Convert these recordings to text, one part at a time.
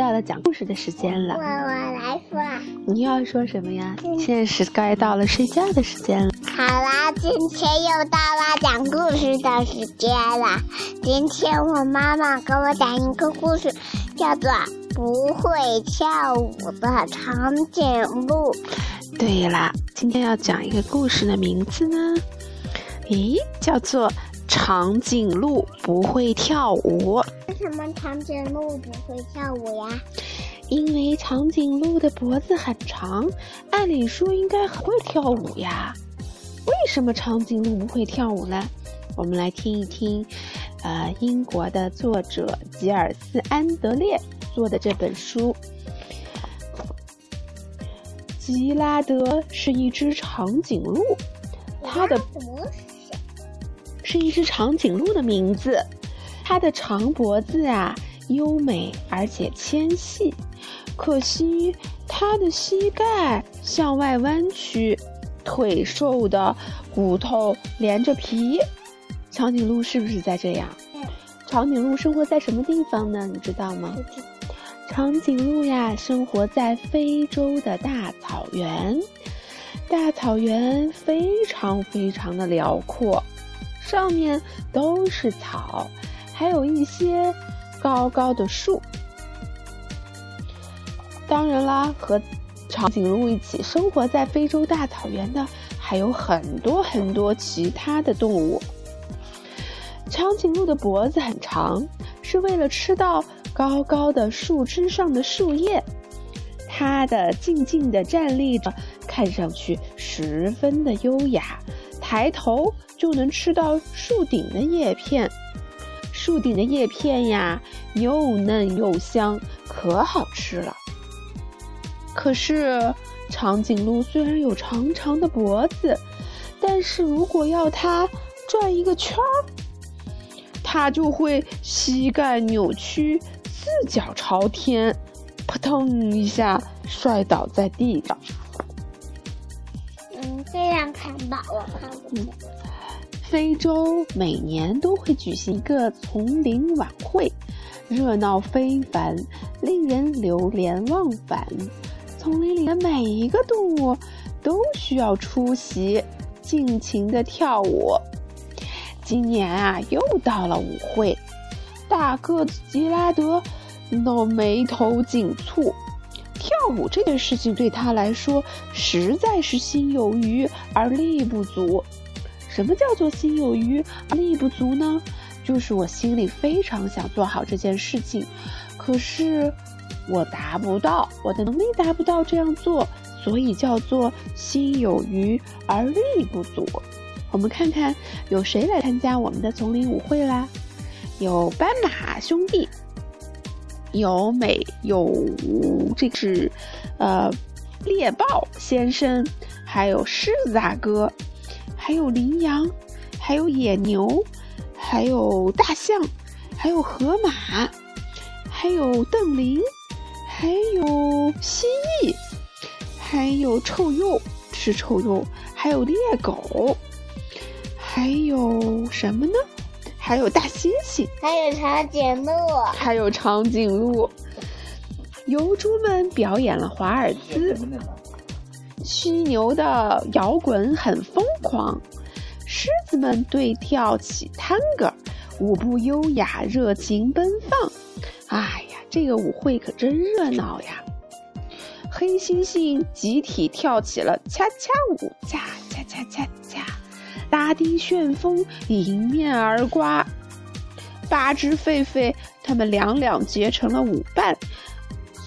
又到了讲故事的时间了。我我来说。你又要说什么呀？现在是该到了睡觉的时间了。好啦，今天又到了讲故事的时间了。今天我妈妈给我讲一个故事，叫做《不会跳舞的长颈鹿》。对啦，今天要讲一个故事的名字呢，咦，叫做。长颈鹿不会跳舞。为什么长颈鹿不会跳舞呀？因为长颈鹿的脖子很长，按理说应该很会跳舞呀。为什么长颈鹿不会跳舞呢？我们来听一听，呃，英国的作者吉尔斯·安德烈做的这本书。吉拉德是一只长颈鹿，它的。是一只长颈鹿的名字，它的长脖子啊优美而且纤细，可惜它的膝盖向外弯曲，腿瘦的骨头连着皮。长颈鹿是不是在这样？长颈鹿生活在什么地方呢？你知道吗？长颈鹿呀，生活在非洲的大草原，大草原非常非常的辽阔。上面都是草，还有一些高高的树。当然啦，和长颈鹿一起生活在非洲大草原的还有很多很多其他的动物。长颈鹿的脖子很长，是为了吃到高高的树枝上的树叶。它的静静的站立着，看上去十分的优雅。抬头就能吃到树顶的叶片，树顶的叶片呀，又嫩又香，可好吃了。可是，长颈鹿虽然有长长的脖子，但是如果要它转一个圈儿，它就会膝盖扭曲，四脚朝天，扑通一下摔倒在地上。嗯这样看吧，我看不见。非洲每年都会举行一个丛林晚会，热闹非凡，令人流连忘返。丛林里的每一个动物都需要出席，尽情的跳舞。今年啊，又到了舞会，大个子吉拉德那眉头紧蹙。跳舞这件事情对他来说实在是心有余而力不足。什么叫做心有余而力不足呢？就是我心里非常想做好这件事情，可是我达不到，我的能力达不到这样做，所以叫做心有余而力不足。我们看看有谁来参加我们的丛林舞会啦？有斑马兄弟。有美有这是，呃，猎豹先生，还有狮子大哥，还有羚羊，还有野牛，还有大象，还有河马，还有瞪羚，还有蜥蜴，还有臭鼬吃臭鼬，还有猎狗，还有什么呢？还有大猩猩，还有长颈鹿，还有长颈鹿。疣猪们表演了华尔兹，犀牛的摇滚很疯狂，狮子们对跳起探戈，舞步优雅，热情奔放。哎呀，这个舞会可真热闹呀！黑猩猩集体跳起了恰恰舞，恰恰恰恰恰。拉丁旋风迎面而刮，八只狒狒，它们两两结成了舞伴。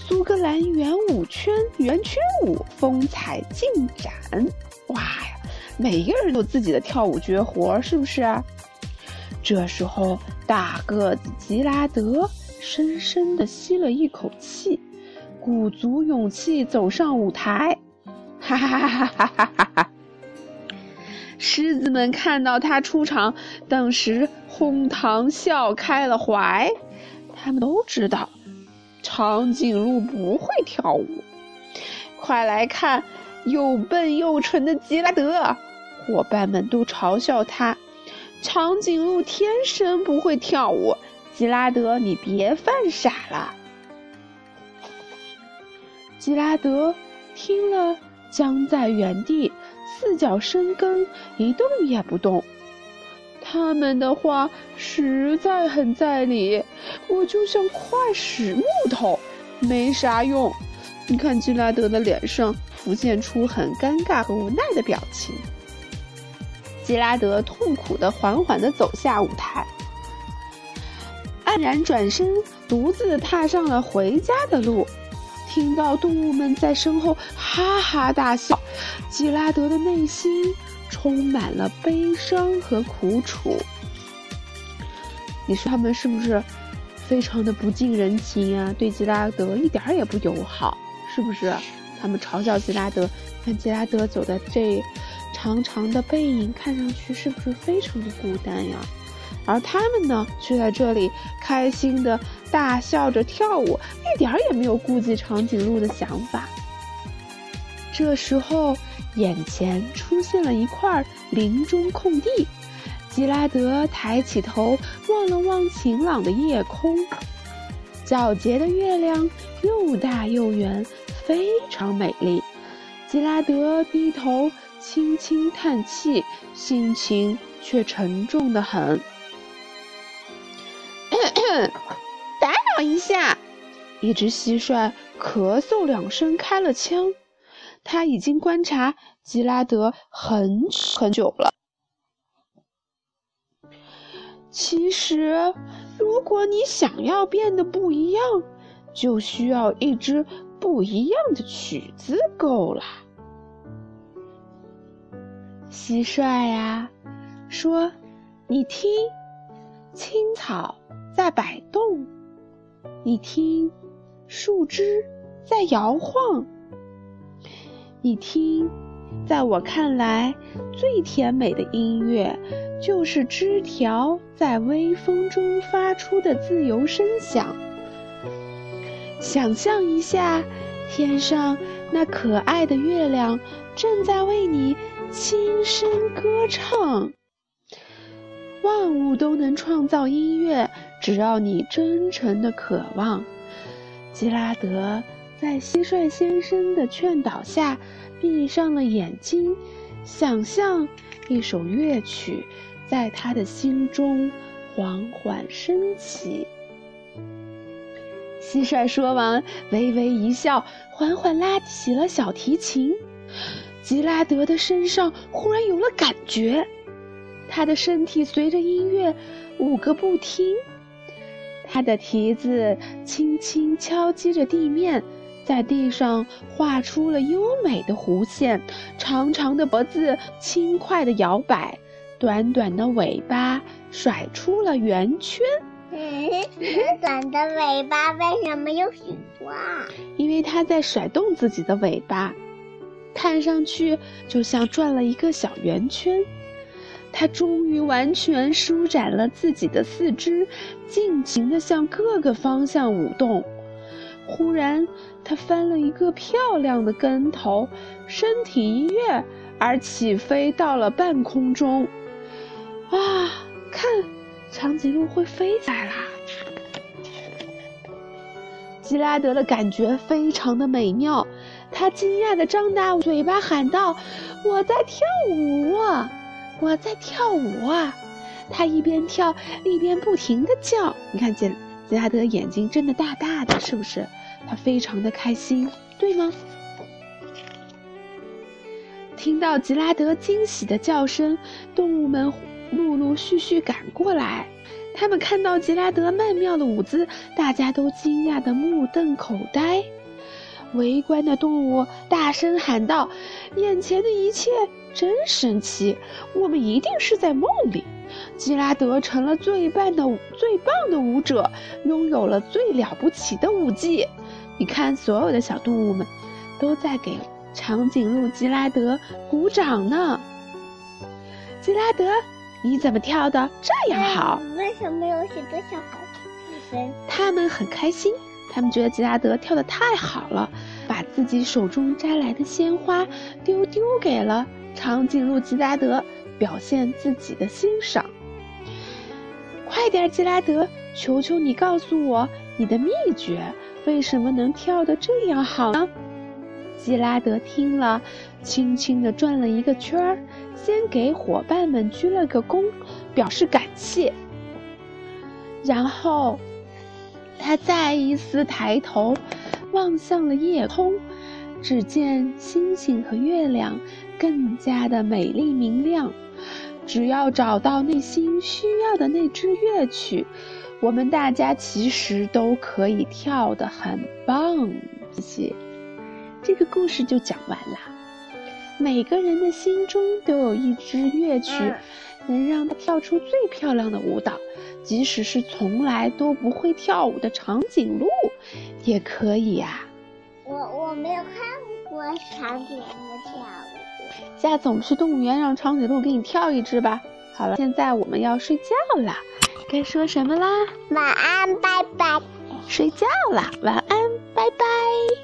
苏格兰圆舞圈圆圈舞风采尽展，哇呀，每个人有自己的跳舞绝活，是不是？这时候大个子吉拉德深深的吸了一口气，鼓足勇气走上舞台，哈哈哈哈哈哈哈。狮子们看到他出场，顿时哄堂笑开了怀，他们都知道。长颈鹿不会跳舞。快来看，又笨又蠢的吉拉德！伙伴们都嘲笑他：长颈鹿天生不会跳舞。吉拉德，你别犯傻了。吉拉德听了，僵在原地，四脚生根，一动也不动。他们的话实在很在理，我就像块石木头，没啥用。你看，吉拉德的脸上浮现出很尴尬和无奈的表情。吉拉德痛苦地缓缓地走下舞台，黯然转身，独自踏上了回家的路。听到动物们在身后哈哈大笑，吉拉德的内心充满了悲伤和苦楚。你说他们是不是非常的不近人情啊？对吉拉德一点也不友好，是不是？他们嘲笑吉拉德，看吉拉德走的这长长的背影，看上去是不是非常的孤单呀？而他们呢，却在这里开心的大笑着跳舞，一点儿也没有顾及长颈鹿的想法。这时候，眼前出现了一块林中空地，吉拉德抬起头望了望晴朗的夜空，皎洁的月亮又大又圆，非常美丽。吉拉德低头轻轻叹气，心情却沉重的很。打扰一下，一只蟋蟀咳嗽两声，开了枪。他已经观察吉拉德很很久了。其实，如果你想要变得不一样，就需要一支不一样的曲子够了。蟋蟀呀，说：“你听，青草。”在摆动，你听，树枝在摇晃。你听，在我看来，最甜美的音乐，就是枝条在微风中发出的自由声响。想象一下，天上那可爱的月亮正在为你轻声歌唱。万物都能创造音乐。只要你真诚的渴望，吉拉德在蟋蟀先生的劝导下，闭上了眼睛，想象一首乐曲在他的心中缓缓升起。蟋蟀说完，微微一笑，缓缓拉起了小提琴。吉拉德的身上忽然有了感觉，他的身体随着音乐舞个不停。他的蹄子轻轻敲击着地面，在地上画出了优美的弧线。长长的脖子轻快地摇摆，短短的尾巴甩出了圆圈。短的尾巴为什么有许多？因为它在甩动自己的尾巴，看上去就像转了一个小圆圈。他终于完全舒展了自己的四肢，尽情地向各个方向舞动。忽然，他翻了一个漂亮的跟头，身体一跃而起飞到了半空中。啊，看，长颈鹿会飞起来啦！吉拉德的感觉非常的美妙，他惊讶地张大嘴巴喊道：“我在跳舞！”我在跳舞啊！他一边跳一边不停的叫。你看，见吉拉德眼睛睁得大大的，是不是？他非常的开心，对吗？听到吉拉德惊喜的叫声，动物们陆陆续续赶过来。他们看到吉拉德曼妙的舞姿，大家都惊讶的目瞪口呆。围观的动物大声喊道：“眼前的一切真神奇！我们一定是在梦里。吉拉德成了最棒的最棒的舞者，拥有了最了不起的舞技。你看，所有的小动物们都在给长颈鹿吉拉德鼓掌呢。吉拉德，你怎么跳的这样好？为什么有许多小孩他们很开心。他们觉得吉拉德跳得太好了，把自己手中摘来的鲜花丢丢给了长颈鹿吉拉德，表现自己的欣赏。快点，吉拉德，求求你告诉我你的秘诀，为什么能跳得这样好呢？吉拉德听了，轻轻地转了一个圈儿，先给伙伴们鞠了个躬，表示感谢。然后，他再一次抬头，望向了夜空，只见星星和月亮更加的美丽明亮。只要找到内心需要的那支乐曲，我们大家其实都可以跳得很棒。谢谢，这个故事就讲完了。每个人的心中都有一支乐曲，能让他跳出最漂亮的舞蹈，即使是从来都不会跳舞的长颈鹿，也可以呀。我我没有看过长颈鹿跳舞。下次我们去动物园，让长颈鹿给你跳一支吧。好了，现在我们要睡觉了，该说什么啦？晚安，拜拜。睡觉啦，晚安，拜拜。